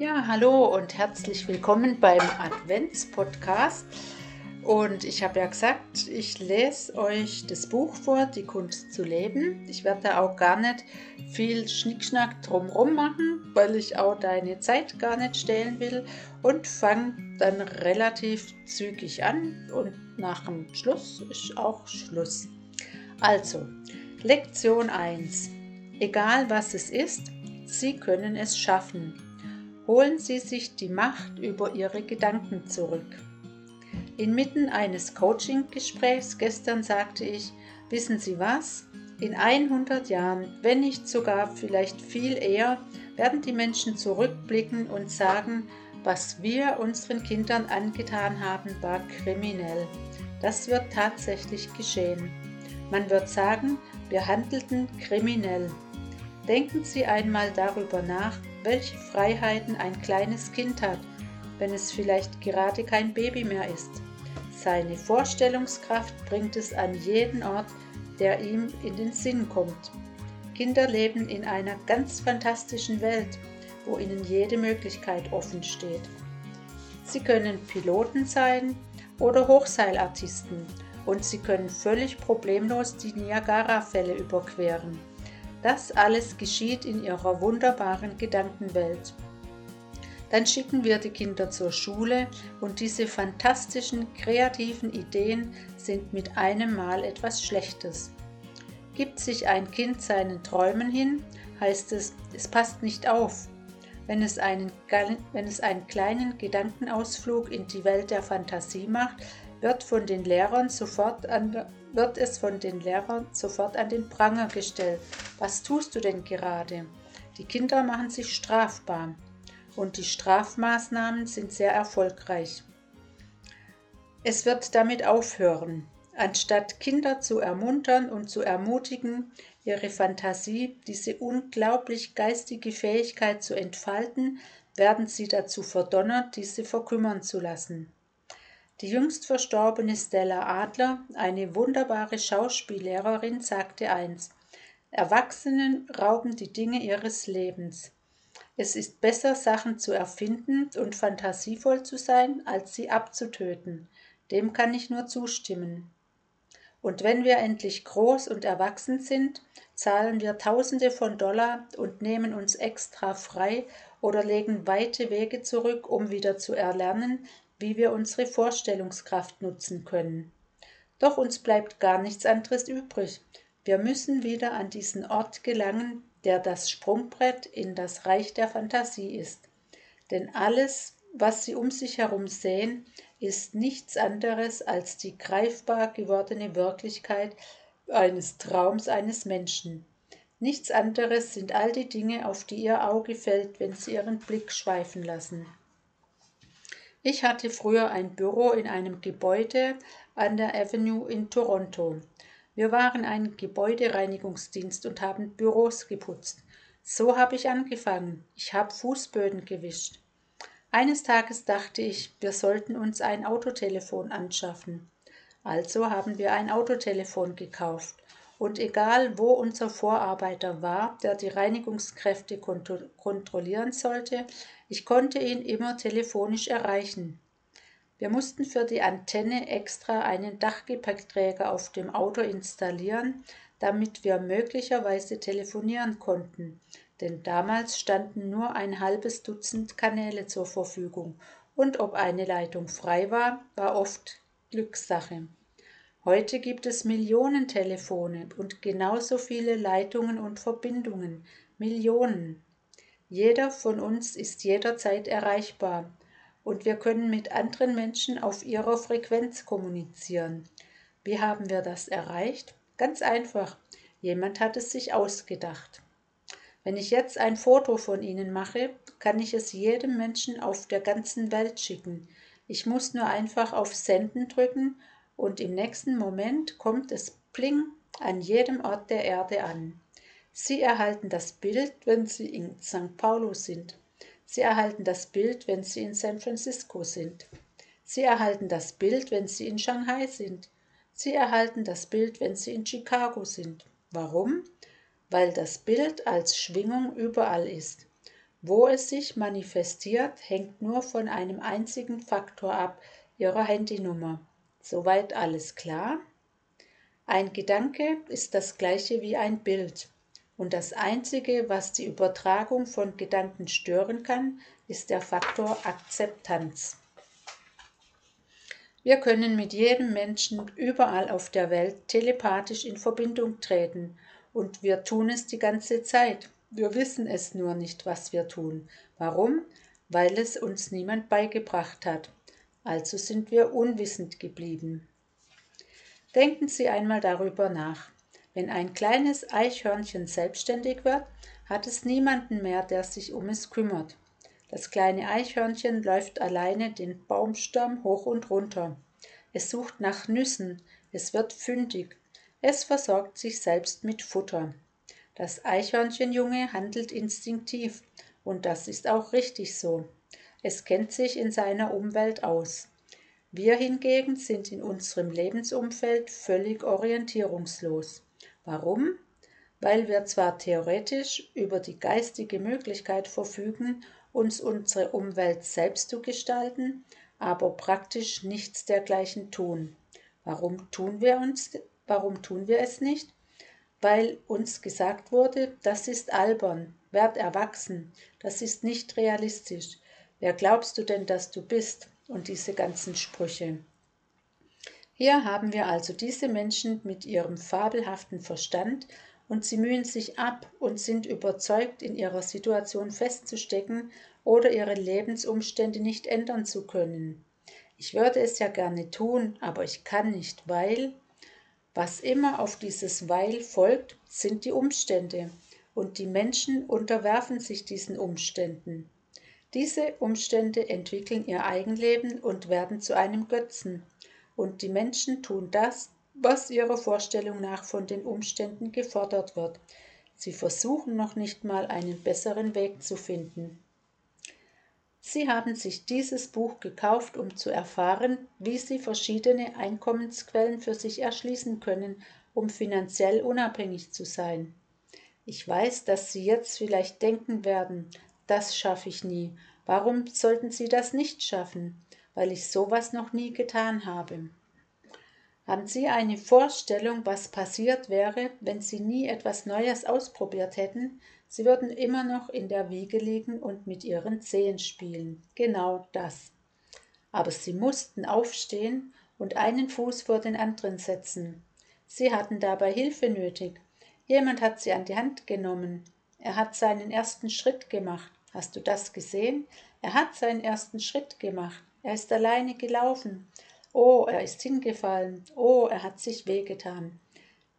Ja, hallo und herzlich willkommen beim Advents-Podcast. Und ich habe ja gesagt, ich lese euch das Buch vor, Die Kunst zu leben. Ich werde da auch gar nicht viel Schnickschnack drumherum machen, weil ich auch deine Zeit gar nicht stehlen will und fange dann relativ zügig an und nach dem Schluss ist auch Schluss. Also, Lektion 1. Egal was es ist, Sie können es schaffen holen Sie sich die Macht über Ihre Gedanken zurück. Inmitten eines Coaching-Gesprächs gestern sagte ich, wissen Sie was? In 100 Jahren, wenn nicht sogar vielleicht viel eher, werden die Menschen zurückblicken und sagen, was wir unseren Kindern angetan haben, war kriminell. Das wird tatsächlich geschehen. Man wird sagen, wir handelten kriminell. Denken Sie einmal darüber nach, welche Freiheiten ein kleines Kind hat, wenn es vielleicht gerade kein Baby mehr ist. Seine Vorstellungskraft bringt es an jeden Ort, der ihm in den Sinn kommt. Kinder leben in einer ganz fantastischen Welt, wo ihnen jede Möglichkeit offen steht. Sie können Piloten sein oder Hochseilartisten und sie können völlig problemlos die Niagara-Fälle überqueren. Das alles geschieht in ihrer wunderbaren Gedankenwelt. Dann schicken wir die Kinder zur Schule und diese fantastischen, kreativen Ideen sind mit einem Mal etwas Schlechtes. Gibt sich ein Kind seinen Träumen hin, heißt es, es passt nicht auf. Wenn es, einen, wenn es einen kleinen Gedankenausflug in die Welt der Fantasie macht, wird, von den Lehrern sofort an, wird es von den Lehrern sofort an den Pranger gestellt. Was tust du denn gerade? Die Kinder machen sich strafbar und die Strafmaßnahmen sind sehr erfolgreich. Es wird damit aufhören. Anstatt Kinder zu ermuntern und zu ermutigen, ihre Fantasie, diese unglaublich geistige Fähigkeit zu entfalten, werden sie dazu verdonnert, diese verkümmern zu lassen. Die jüngst verstorbene Stella Adler, eine wunderbare Schauspiellehrerin, sagte eins: Erwachsenen rauben die Dinge ihres Lebens. Es ist besser, Sachen zu erfinden und fantasievoll zu sein, als sie abzutöten. Dem kann ich nur zustimmen. Und wenn wir endlich groß und erwachsen sind, zahlen wir Tausende von Dollar und nehmen uns extra frei oder legen weite Wege zurück, um wieder zu erlernen, wie wir unsere Vorstellungskraft nutzen können. Doch uns bleibt gar nichts anderes übrig. Wir müssen wieder an diesen Ort gelangen, der das Sprungbrett in das Reich der Fantasie ist. Denn alles, was Sie um sich herum sehen, ist nichts anderes als die greifbar gewordene Wirklichkeit eines Traums eines Menschen. Nichts anderes sind all die Dinge, auf die Ihr Auge fällt, wenn Sie Ihren Blick schweifen lassen. Ich hatte früher ein Büro in einem Gebäude an der Avenue in Toronto. Wir waren ein Gebäudereinigungsdienst und haben Büros geputzt. So habe ich angefangen. Ich habe Fußböden gewischt. Eines Tages dachte ich, wir sollten uns ein Autotelefon anschaffen. Also haben wir ein Autotelefon gekauft. Und egal, wo unser Vorarbeiter war, der die Reinigungskräfte kontrollieren sollte, ich konnte ihn immer telefonisch erreichen. Wir mussten für die Antenne extra einen Dachgepäckträger auf dem Auto installieren, damit wir möglicherweise telefonieren konnten, denn damals standen nur ein halbes Dutzend Kanäle zur Verfügung und ob eine Leitung frei war, war oft Glückssache. Heute gibt es Millionen Telefone und genauso viele Leitungen und Verbindungen, Millionen. Jeder von uns ist jederzeit erreichbar und wir können mit anderen Menschen auf ihrer Frequenz kommunizieren. Wie haben wir das erreicht? Ganz einfach. Jemand hat es sich ausgedacht. Wenn ich jetzt ein Foto von Ihnen mache, kann ich es jedem Menschen auf der ganzen Welt schicken. Ich muss nur einfach auf Senden drücken und im nächsten Moment kommt es pling an jedem Ort der Erde an. Sie erhalten das Bild, wenn Sie in St. Paulo sind. Sie erhalten das Bild, wenn Sie in San Francisco sind. Sie erhalten das Bild, wenn Sie in Shanghai sind. Sie erhalten das Bild, wenn Sie in Chicago sind. Warum? Weil das Bild als Schwingung überall ist. Wo es sich manifestiert, hängt nur von einem einzigen Faktor ab, Ihrer Handynummer. Soweit alles klar? Ein Gedanke ist das gleiche wie ein Bild. Und das Einzige, was die Übertragung von Gedanken stören kann, ist der Faktor Akzeptanz. Wir können mit jedem Menschen überall auf der Welt telepathisch in Verbindung treten und wir tun es die ganze Zeit. Wir wissen es nur nicht, was wir tun. Warum? Weil es uns niemand beigebracht hat. Also sind wir unwissend geblieben. Denken Sie einmal darüber nach. Wenn ein kleines Eichhörnchen selbstständig wird, hat es niemanden mehr, der sich um es kümmert. Das kleine Eichhörnchen läuft alleine den Baumstamm hoch und runter. Es sucht nach Nüssen, es wird fündig, es versorgt sich selbst mit Futter. Das Eichhörnchenjunge handelt instinktiv und das ist auch richtig so. Es kennt sich in seiner Umwelt aus. Wir hingegen sind in unserem Lebensumfeld völlig orientierungslos. Warum? Weil wir zwar theoretisch über die geistige Möglichkeit verfügen, uns unsere Umwelt selbst zu gestalten, aber praktisch nichts dergleichen tun. Warum tun wir uns, warum tun wir es nicht? Weil uns gesagt wurde, das ist albern, werd erwachsen, das ist nicht realistisch. Wer glaubst du denn, dass du bist? Und diese ganzen Sprüche. Hier haben wir also diese Menschen mit ihrem fabelhaften Verstand und sie mühen sich ab und sind überzeugt, in ihrer Situation festzustecken oder ihre Lebensumstände nicht ändern zu können. Ich würde es ja gerne tun, aber ich kann nicht, weil was immer auf dieses Weil folgt, sind die Umstände, und die Menschen unterwerfen sich diesen Umständen. Diese Umstände entwickeln ihr Eigenleben und werden zu einem Götzen und die Menschen tun das, was ihrer Vorstellung nach von den Umständen gefordert wird. Sie versuchen noch nicht mal einen besseren Weg zu finden. Sie haben sich dieses Buch gekauft, um zu erfahren, wie Sie verschiedene Einkommensquellen für sich erschließen können, um finanziell unabhängig zu sein. Ich weiß, dass Sie jetzt vielleicht denken werden, das schaffe ich nie. Warum sollten Sie das nicht schaffen? weil ich sowas noch nie getan habe. Haben Sie eine Vorstellung, was passiert wäre, wenn Sie nie etwas Neues ausprobiert hätten? Sie würden immer noch in der Wiege liegen und mit Ihren Zehen spielen. Genau das. Aber Sie mussten aufstehen und einen Fuß vor den anderen setzen. Sie hatten dabei Hilfe nötig. Jemand hat Sie an die Hand genommen. Er hat seinen ersten Schritt gemacht. Hast du das gesehen? Er hat seinen ersten Schritt gemacht. Er ist alleine gelaufen. Oh, er ist hingefallen. Oh, er hat sich wehgetan.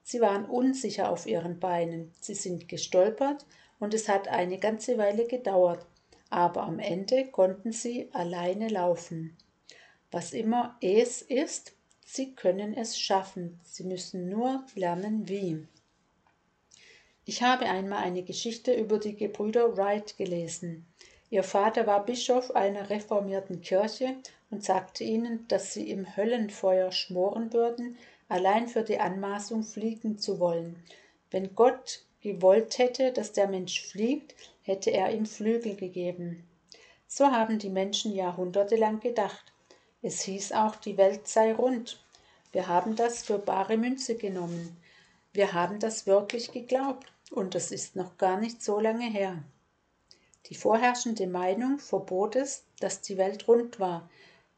Sie waren unsicher auf ihren Beinen. Sie sind gestolpert und es hat eine ganze Weile gedauert. Aber am Ende konnten sie alleine laufen. Was immer es ist, sie können es schaffen. Sie müssen nur lernen, wie. Ich habe einmal eine Geschichte über die Gebrüder Wright gelesen. Ihr Vater war Bischof einer reformierten Kirche und sagte ihnen, dass sie im Höllenfeuer schmoren würden, allein für die Anmaßung fliegen zu wollen. Wenn Gott gewollt hätte, dass der Mensch fliegt, hätte er ihm Flügel gegeben. So haben die Menschen jahrhundertelang gedacht. Es hieß auch, die Welt sei rund. Wir haben das für bare Münze genommen. Wir haben das wirklich geglaubt, und das ist noch gar nicht so lange her. Die vorherrschende Meinung verbot es, dass die Welt rund war.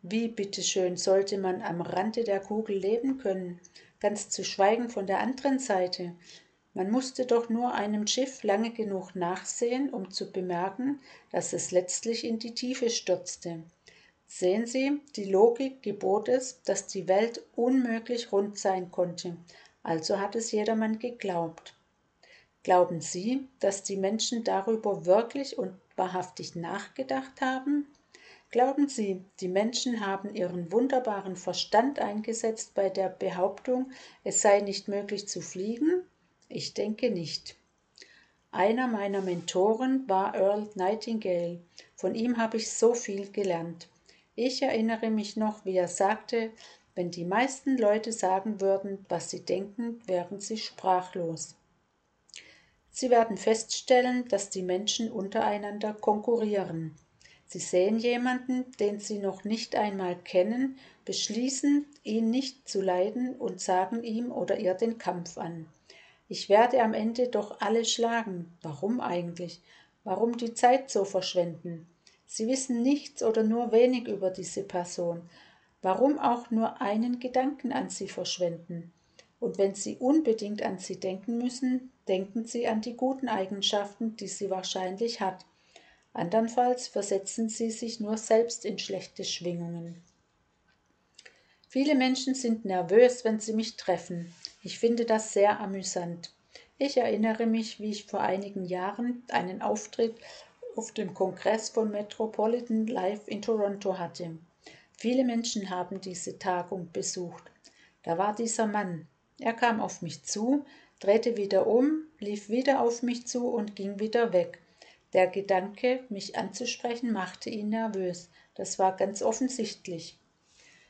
Wie bitteschön sollte man am Rande der Kugel leben können, ganz zu schweigen von der anderen Seite. Man musste doch nur einem Schiff lange genug nachsehen, um zu bemerken, dass es letztlich in die Tiefe stürzte. Sehen Sie, die Logik gebot es, dass die Welt unmöglich rund sein konnte, also hat es jedermann geglaubt. Glauben Sie, dass die Menschen darüber wirklich und wahrhaftig nachgedacht haben? Glauben Sie, die Menschen haben ihren wunderbaren Verstand eingesetzt bei der Behauptung, es sei nicht möglich zu fliegen? Ich denke nicht. Einer meiner Mentoren war Earl Nightingale. Von ihm habe ich so viel gelernt. Ich erinnere mich noch, wie er sagte, wenn die meisten Leute sagen würden, was sie denken, wären sie sprachlos. Sie werden feststellen, dass die Menschen untereinander konkurrieren. Sie sehen jemanden, den Sie noch nicht einmal kennen, beschließen, ihn nicht zu leiden und sagen ihm oder ihr den Kampf an. Ich werde am Ende doch alle schlagen. Warum eigentlich? Warum die Zeit so verschwenden? Sie wissen nichts oder nur wenig über diese Person. Warum auch nur einen Gedanken an sie verschwenden? Und wenn Sie unbedingt an sie denken müssen, denken Sie an die guten Eigenschaften, die sie wahrscheinlich hat. Andernfalls versetzen Sie sich nur selbst in schlechte Schwingungen. Viele Menschen sind nervös, wenn sie mich treffen. Ich finde das sehr amüsant. Ich erinnere mich, wie ich vor einigen Jahren einen Auftritt auf dem Kongress von Metropolitan Life in Toronto hatte. Viele Menschen haben diese Tagung besucht. Da war dieser Mann, er kam auf mich zu, drehte wieder um, lief wieder auf mich zu und ging wieder weg. Der Gedanke, mich anzusprechen, machte ihn nervös. Das war ganz offensichtlich.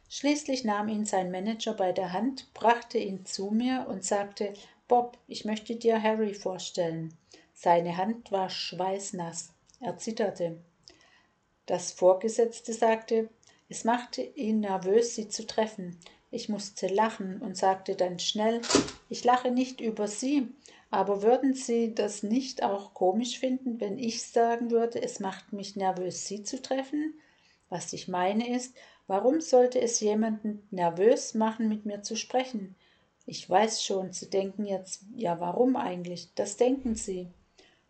Schließlich nahm ihn sein Manager bei der Hand, brachte ihn zu mir und sagte, Bob, ich möchte dir Harry vorstellen. Seine Hand war schweißnass. Er zitterte. Das Vorgesetzte sagte, es machte ihn nervös, sie zu treffen. Ich musste lachen und sagte dann schnell, ich lache nicht über Sie, aber würden Sie das nicht auch komisch finden, wenn ich sagen würde, es macht mich nervös, Sie zu treffen? Was ich meine ist, warum sollte es jemanden nervös machen, mit mir zu sprechen? Ich weiß schon, Sie denken jetzt, ja warum eigentlich? Das denken Sie.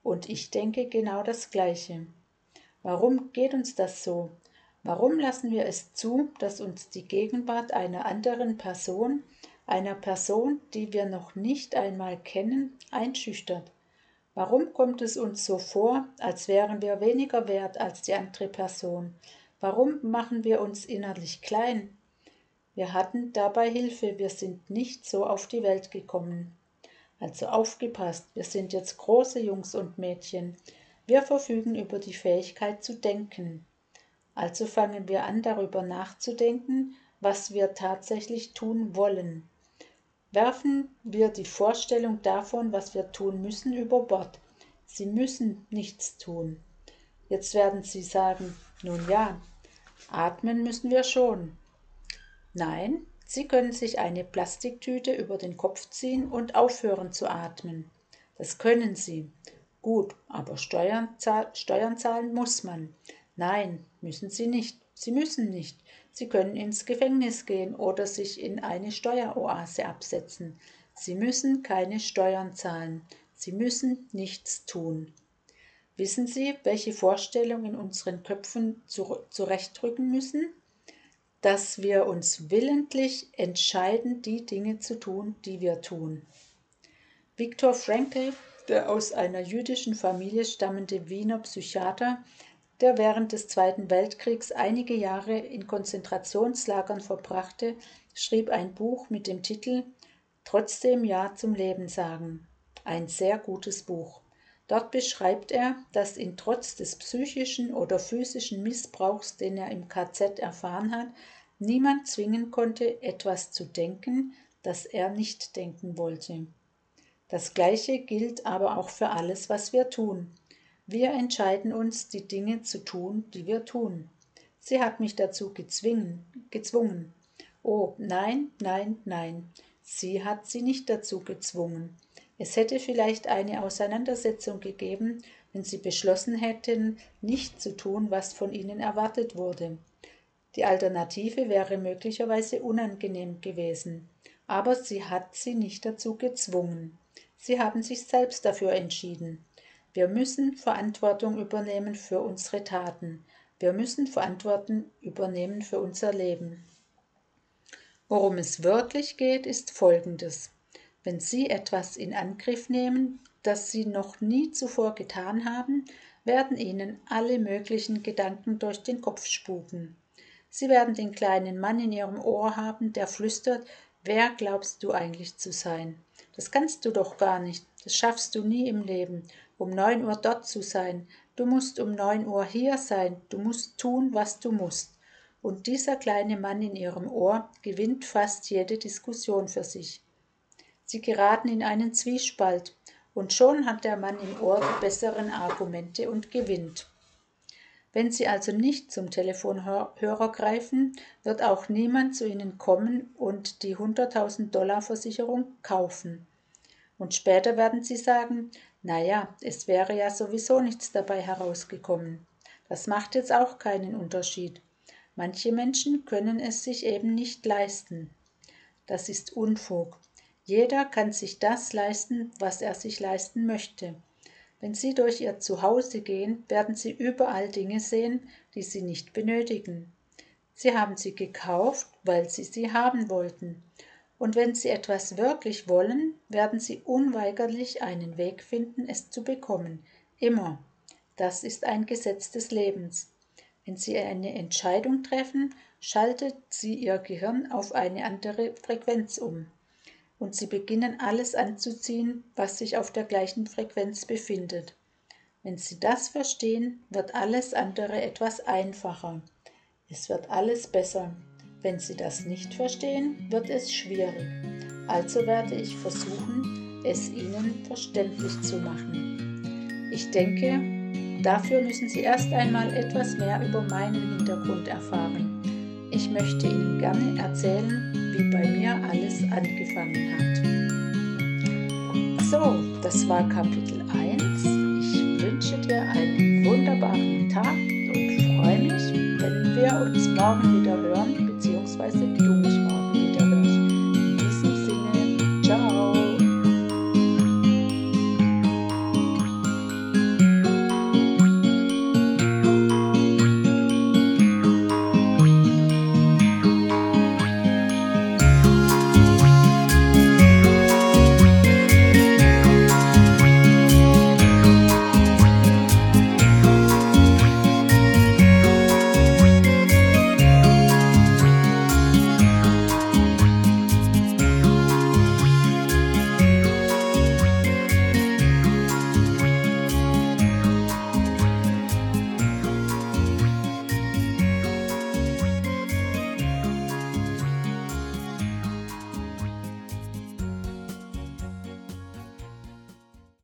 Und ich denke genau das Gleiche. Warum geht uns das so? Warum lassen wir es zu, dass uns die Gegenwart einer anderen Person, einer Person, die wir noch nicht einmal kennen, einschüchtert? Warum kommt es uns so vor, als wären wir weniger wert als die andere Person? Warum machen wir uns innerlich klein? Wir hatten dabei Hilfe, wir sind nicht so auf die Welt gekommen. Also aufgepasst, wir sind jetzt große Jungs und Mädchen. Wir verfügen über die Fähigkeit zu denken. Also fangen wir an, darüber nachzudenken, was wir tatsächlich tun wollen. Werfen wir die Vorstellung davon, was wir tun müssen, über Bord. Sie müssen nichts tun. Jetzt werden Sie sagen, nun ja, atmen müssen wir schon. Nein, Sie können sich eine Plastiktüte über den Kopf ziehen und aufhören zu atmen. Das können Sie. Gut, aber Steuern, Steuern zahlen muss man. Nein, müssen Sie nicht. Sie müssen nicht. Sie können ins Gefängnis gehen oder sich in eine Steueroase absetzen. Sie müssen keine Steuern zahlen. Sie müssen nichts tun. Wissen Sie, welche Vorstellungen in unseren Köpfen zurechtrücken müssen? Dass wir uns willentlich entscheiden, die Dinge zu tun, die wir tun. Viktor Frankl, der aus einer jüdischen Familie stammende Wiener Psychiater, der während des Zweiten Weltkriegs einige Jahre in Konzentrationslagern verbrachte, schrieb ein Buch mit dem Titel Trotzdem Ja zum Leben sagen. Ein sehr gutes Buch. Dort beschreibt er, dass ihn trotz des psychischen oder physischen Missbrauchs, den er im KZ erfahren hat, niemand zwingen konnte, etwas zu denken, das er nicht denken wollte. Das Gleiche gilt aber auch für alles, was wir tun. Wir entscheiden uns, die Dinge zu tun, die wir tun. Sie hat mich dazu gezwungen, gezwungen. Oh, nein, nein, nein. Sie hat sie nicht dazu gezwungen. Es hätte vielleicht eine Auseinandersetzung gegeben, wenn sie beschlossen hätten, nicht zu tun, was von ihnen erwartet wurde. Die Alternative wäre möglicherweise unangenehm gewesen, aber sie hat sie nicht dazu gezwungen. Sie haben sich selbst dafür entschieden. Wir müssen Verantwortung übernehmen für unsere Taten. Wir müssen Verantwortung übernehmen für unser Leben. Worum es wirklich geht, ist Folgendes. Wenn Sie etwas in Angriff nehmen, das Sie noch nie zuvor getan haben, werden Ihnen alle möglichen Gedanken durch den Kopf spuken. Sie werden den kleinen Mann in Ihrem Ohr haben, der flüstert, wer glaubst du eigentlich zu sein? Das kannst du doch gar nicht, das schaffst du nie im Leben um neun Uhr dort zu sein, du musst um neun Uhr hier sein, du musst tun, was du musst. Und dieser kleine Mann in ihrem Ohr gewinnt fast jede Diskussion für sich. Sie geraten in einen Zwiespalt, und schon hat der Mann im Ohr die besseren Argumente und gewinnt. Wenn Sie also nicht zum Telefonhörer greifen, wird auch niemand zu Ihnen kommen und die 100.000 Dollar Versicherung kaufen. Und später werden Sie sagen, naja, es wäre ja sowieso nichts dabei herausgekommen. Das macht jetzt auch keinen Unterschied. Manche Menschen können es sich eben nicht leisten. Das ist Unfug. Jeder kann sich das leisten, was er sich leisten möchte. Wenn Sie durch Ihr Zuhause gehen, werden Sie überall Dinge sehen, die Sie nicht benötigen. Sie haben sie gekauft, weil Sie sie haben wollten. Und wenn Sie etwas wirklich wollen, werden Sie unweigerlich einen Weg finden, es zu bekommen. Immer. Das ist ein Gesetz des Lebens. Wenn Sie eine Entscheidung treffen, schaltet sie Ihr Gehirn auf eine andere Frequenz um und sie beginnen alles anzuziehen, was sich auf der gleichen Frequenz befindet. Wenn Sie das verstehen, wird alles andere etwas einfacher. Es wird alles besser. Wenn sie das nicht verstehen, wird es schwierig. Also werde ich versuchen, es ihnen verständlich zu machen. Ich denke, dafür müssen sie erst einmal etwas mehr über meinen Hintergrund erfahren. Ich möchte ihnen gerne erzählen, wie bei mir alles angefangen hat. So, das war Kapitel 1. Ich wünsche dir einen wunderbaren Tag und freue mich, wenn wir uns morgen wieder hören. University